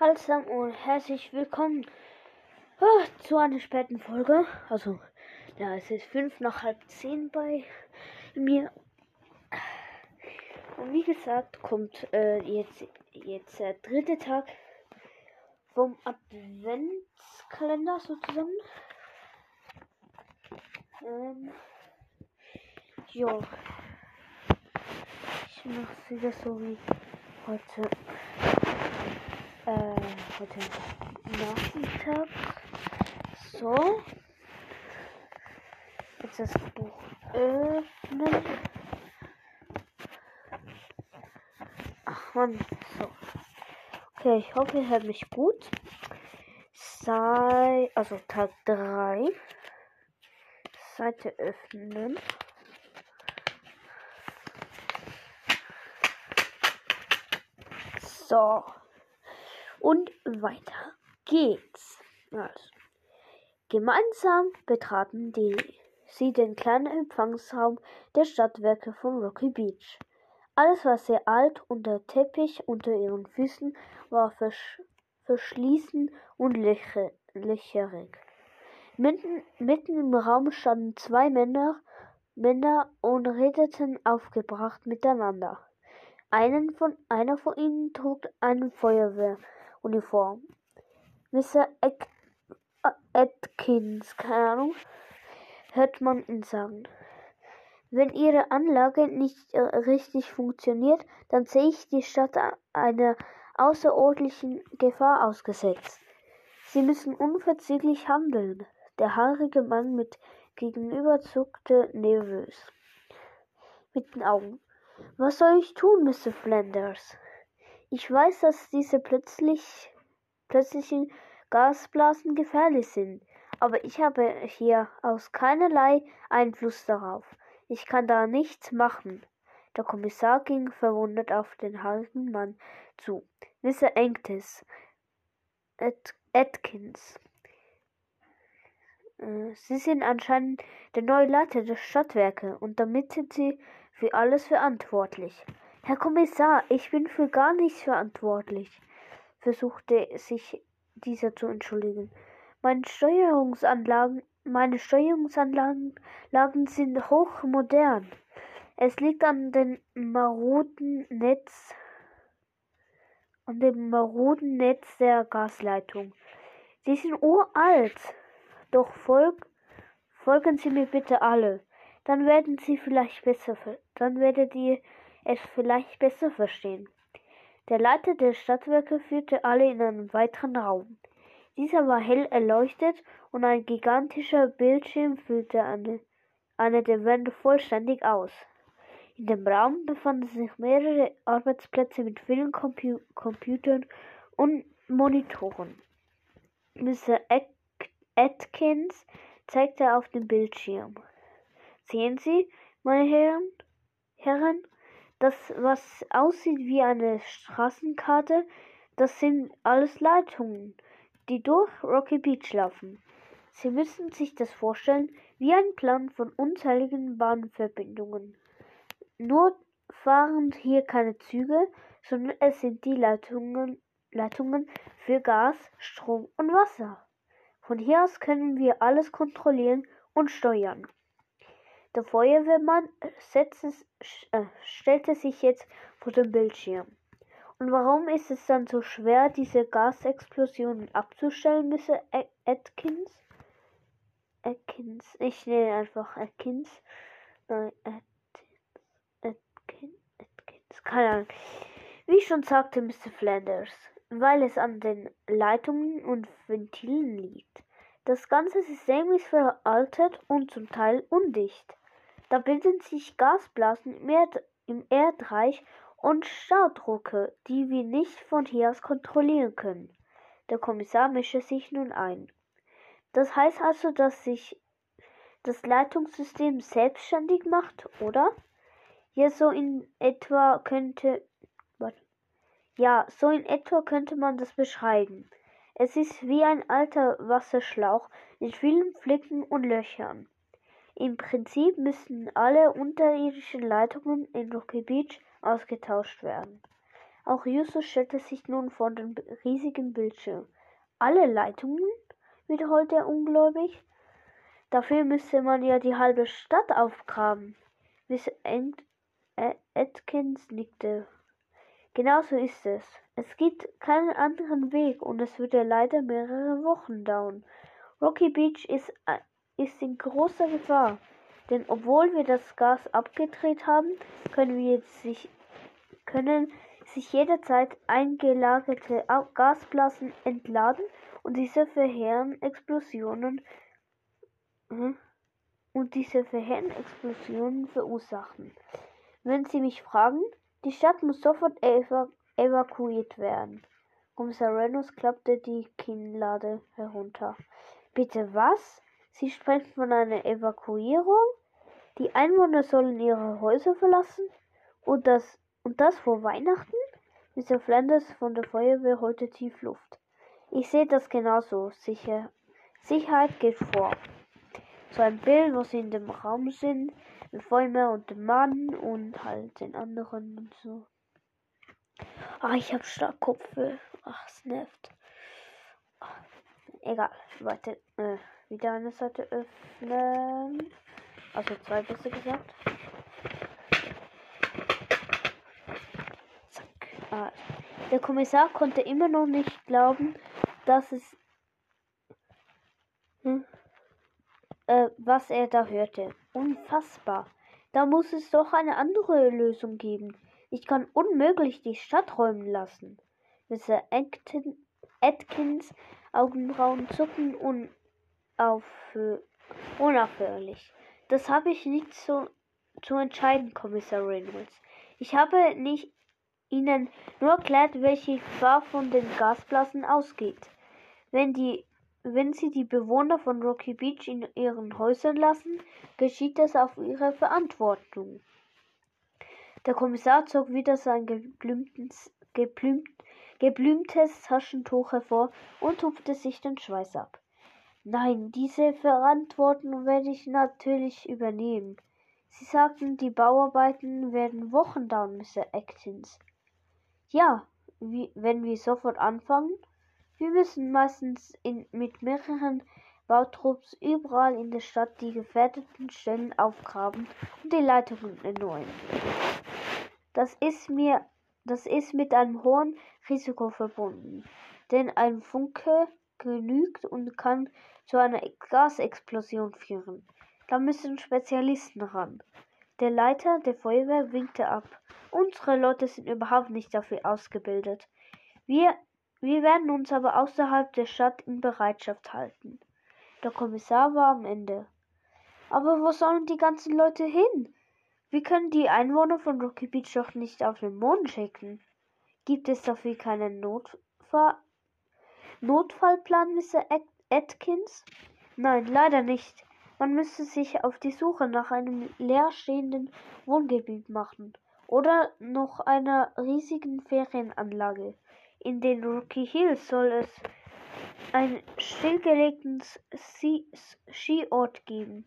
Hallo zusammen und herzlich willkommen ah, zu einer späten Folge. Also, ja, es ist fünf nach halb zehn bei mir. Und wie gesagt, kommt äh, jetzt, jetzt der dritte Tag vom Adventskalender sozusagen. Ähm, ja. Ich mache es wieder so wie heute äh, heute Nachmittag. So. Jetzt das Buch öffnen. Ach man, so. Okay, ich hoffe, ihr hört mich gut. Sei, also Tag 3. Seite öffnen. So. Und weiter geht's. Also. Gemeinsam betraten die, sie den kleinen Empfangsraum der Stadtwerke von Rocky Beach. Alles war sehr alt und der Teppich unter ihren Füßen war versch verschließen und löcherig. Mitten, mitten im Raum standen zwei Männer, Männer und redeten aufgebracht miteinander. Einen von, einer von ihnen trug eine Feuerwehruniform. Mr. Äh, Atkins, keine Ahnung, hört man ihn sagen. Wenn Ihre Anlage nicht äh, richtig funktioniert, dann sehe ich die Stadt einer außerordentlichen Gefahr ausgesetzt. Sie müssen unverzüglich handeln. Der haarige Mann mit gegenüber zuckte nervös mit den Augen. Was soll ich tun, Mr. Flanders? Ich weiß, dass diese plötzlich, plötzlichen Gasblasen gefährlich sind, aber ich habe hier aus keinerlei Einfluss darauf. Ich kann da nichts machen. Der Kommissar ging verwundert auf den harten Mann zu. Mr. Engtes, At Atkins. Äh, Sie sind anscheinend der neue Leiter der Stadtwerke und damit sind Sie für alles verantwortlich. Herr Kommissar, ich bin für gar nichts verantwortlich, versuchte sich dieser zu entschuldigen. Meine Steuerungsanlagen, meine Steuerungsanlagen sind hochmodern. Es liegt an dem maroden Netz, an dem maroden Netz der Gasleitung. Sie sind uralt. Doch folg, folgen Sie mir bitte alle. Dann werden Sie vielleicht besser, dann werdet ihr es vielleicht besser verstehen. Der Leiter der Stadtwerke führte alle in einen weiteren Raum. Dieser war hell erleuchtet und ein gigantischer Bildschirm füllte eine, eine der Wände vollständig aus. In dem Raum befanden sich mehrere Arbeitsplätze mit vielen Compu Computern und Monitoren. Mr. Atkins zeigte auf dem Bildschirm. Sehen Sie, meine Herren, Herren, das, was aussieht wie eine Straßenkarte, das sind alles Leitungen, die durch Rocky Beach laufen. Sie müssen sich das vorstellen wie ein Plan von unzähligen Bahnverbindungen. Nur fahren hier keine Züge, sondern es sind die Leitungen, Leitungen für Gas, Strom und Wasser. Von hier aus können wir alles kontrollieren und steuern. Der Feuerwehrmann setzte, äh, stellte sich jetzt vor den Bildschirm. Und warum ist es dann so schwer, diese Gasexplosionen abzustellen, Mr. Atkins? Atkins, ich nenne einfach Atkins. Nein, Atkins, Atkins, Atkins, keine Ahnung. Wie schon sagte Mr. Flanders, weil es an den Leitungen und Ventilen liegt. Das ganze System ist veraltet und zum Teil undicht. Da bilden sich Gasblasen im, Erd im Erdreich und Staudrucke, die wir nicht von hier aus kontrollieren können. Der Kommissar mischte sich nun ein. Das heißt also, dass sich das Leitungssystem selbstständig macht, oder? Ja, so in etwa könnte. Ja, so in etwa könnte man das beschreiben. Es ist wie ein alter Wasserschlauch mit vielen Flicken und Löchern. Im Prinzip müssten alle unterirdischen Leitungen in Rocky Beach ausgetauscht werden. Auch Justus stellte sich nun vor den riesigen Bildschirm. Alle Leitungen? wiederholte er ungläubig. Dafür müsste man ja die halbe Stadt aufgraben. Miss Atkins nickte. Genau so ist es. Es gibt keinen anderen Weg und es würde leider mehrere Wochen dauern. Rocky Beach ist, äh, ist in großer Gefahr, denn obwohl wir das Gas abgedreht haben, können wir sich, können sich jederzeit eingelagerte Gasblasen entladen und diese verheerenden Explosionen hm, und diese verheerenden Explosionen verursachen. Wenn Sie mich fragen, die Stadt muss sofort evakuiert evakuiert werden. Kommissar Reynolds klappte die Kinnlade herunter. Bitte was? Sie sprechen von einer Evakuierung? Die Einwohner sollen ihre Häuser verlassen? Und das, und das vor Weihnachten? Mr. Flanders von der Feuerwehr holte tief Luft. Ich sehe das genauso. Sicher. Sicherheit geht vor. So ein Bild, wo sie in dem Raum sind, mit Feuerwehr und dem Mann und halt den anderen und so. Ah, ich habe stark Kopfweh. Ach, es nervt. Egal. Warte. Äh, wieder eine Seite öffnen. Also zwei besser gesagt. Zack. Ah. Der Kommissar konnte immer noch nicht glauben, dass es. Hm, äh, was er da hörte. Unfassbar. Da muss es doch eine andere Lösung geben. Ich kann unmöglich die Stadt räumen lassen. Mr. Atkins Augenbrauen zucken unauf, unaufhörlich. Das habe ich nicht so zu entscheiden, Kommissar Reynolds. Ich habe nicht Ihnen nur erklärt, welche Gefahr von den Gasblasen ausgeht. Wenn, die, wenn Sie die Bewohner von Rocky Beach in ihren Häusern lassen, geschieht das auf Ihre Verantwortung. Der Kommissar zog wieder sein geblümtes, geblümt, geblümtes Taschentuch hervor und tupfte sich den Schweiß ab. Nein, diese Verantwortung werde ich natürlich übernehmen. Sie sagten, die Bauarbeiten werden Wochen dauern, Mr. Atkins. Ja, wie, wenn wir sofort anfangen. Wir müssen meistens in, mit mehreren Bautrupps überall in der Stadt die gefährdeten Stellen aufgraben und die Leitungen erneuern. Das ist mir, das ist mit einem hohen Risiko verbunden, denn ein Funke genügt und kann zu einer Gasexplosion führen. Da müssen Spezialisten ran. Der Leiter der Feuerwehr winkte ab. Unsere Leute sind überhaupt nicht dafür ausgebildet. Wir, wir werden uns aber außerhalb der Stadt in Bereitschaft halten. Der Kommissar war am Ende. Aber wo sollen die ganzen Leute hin? Wir können die Einwohner von Rocky Beach doch nicht auf den Mond schicken. Gibt es dafür keinen Notfall Notfallplan, Mr. Atkins? Nein, leider nicht. Man müsste sich auf die Suche nach einem leerstehenden Wohngebiet machen oder noch einer riesigen Ferienanlage. In den Rocky Hills soll es einen stillgelegten Skiort geben.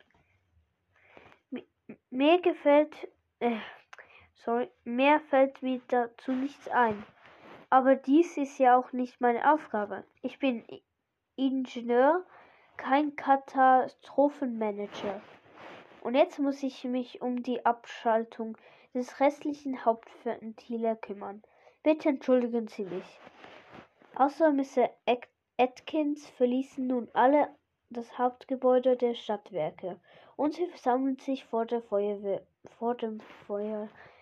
Mir gefällt, äh, sorry, mehr fällt mir dazu nichts ein. Aber dies ist ja auch nicht meine Aufgabe. Ich bin Ingenieur, kein Katastrophenmanager. Und jetzt muss ich mich um die Abschaltung des restlichen Hauptventiler kümmern. Bitte entschuldigen Sie mich. Außer Mr. Atkins verließen nun alle das Hauptgebäude der Stadtwerke und sie versammeln sich vor, Feuerwehr, vor dem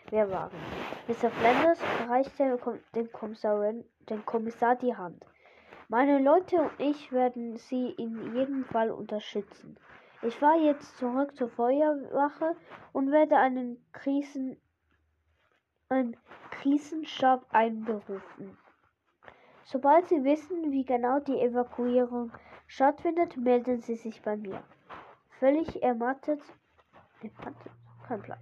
Feuerwehrwagen. Mr. Flanders reichte dem Kommissar, dem Kommissar die Hand. Meine Leute und ich werden Sie in jedem Fall unterstützen. Ich fahre jetzt zurück zur Feuerwache und werde einen Krisen, einen Krisenstab einberufen. Sobald Sie wissen, wie genau die Evakuierung stattfindet, melden Sie sich bei mir. Völlig ermattet, kein Plan,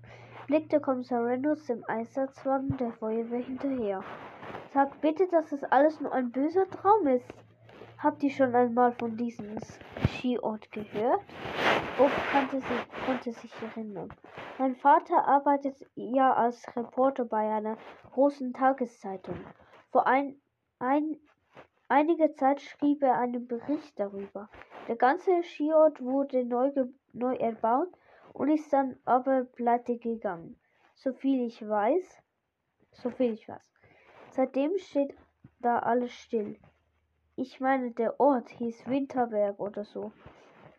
blickte Kommissar Reynolds dem Einsatzwagen der Feuerwehr hinterher. Sag bitte, dass das alles nur ein böser Traum ist. Habt ihr schon einmal von diesem Skiort gehört? Bob kannte sich, konnte sich erinnern. Mein Vater arbeitet ja als Reporter bei einer großen Tageszeitung. Vor ein, ein, einiger Zeit schrieb er einen Bericht darüber. Der ganze Skiort wurde neu, neu erbaut und ist dann aber pleite gegangen. So viel ich weiß, so viel ich weiß. Seitdem steht da alles still. Ich meine, der Ort hieß Winterberg oder so.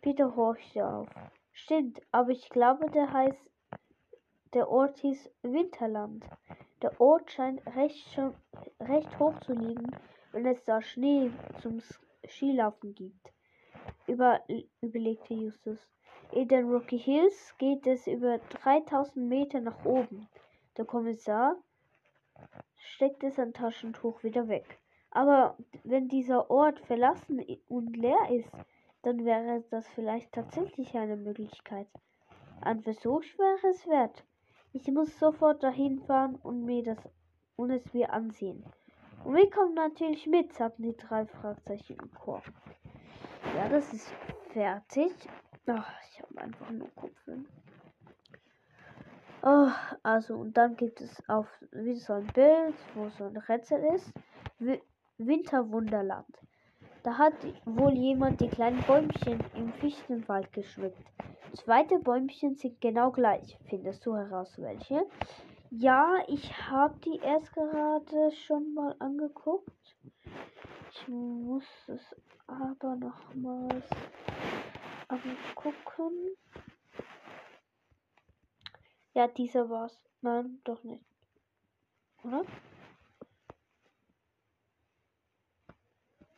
Peter horchte auf. Stimmt, aber ich glaube, der heißt, der Ort hieß Winterland. Der Ort scheint recht, schon, recht hoch zu liegen, wenn es da Schnee zum Skilaufen gibt. Über, überlegte Justus. In den Rocky Hills geht es über 3000 Meter nach oben. Der Kommissar steckte sein Taschentuch wieder weg. Aber wenn dieser Ort verlassen und leer ist, dann wäre das vielleicht tatsächlich eine Möglichkeit. Ein Versuch wäre es wert. Ich muss sofort dahin fahren und mir das und es mir ansehen. Und wir kommen natürlich mit, sagten die drei Fragezeichen im Chor. Ja, das ist fertig. Ach, ich habe einfach nur Kopfhörer. Oh, also, und dann gibt es auf wie so ein Bild, wo so ein Rätsel ist. Winterwunderland. Da hat wohl jemand die kleinen Bäumchen im Fichtenwald geschmückt. Zweite Bäumchen sind genau gleich. Findest du heraus, welche? Ja, ich habe die erst gerade schon mal angeguckt. Ich muss es aber nochmals angucken. Ja, dieser war's. Nein, doch nicht. Oder?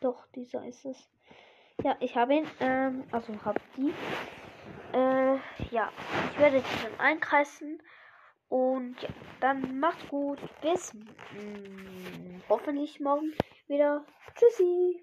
Doch, dieser ist es. Ja, ich habe ihn, ähm, also habe die. Äh, ja, ich werde die dann einkreisen. Und ja, dann macht's gut. Bis mh, mm, hoffentlich morgen wieder. Tschüssi.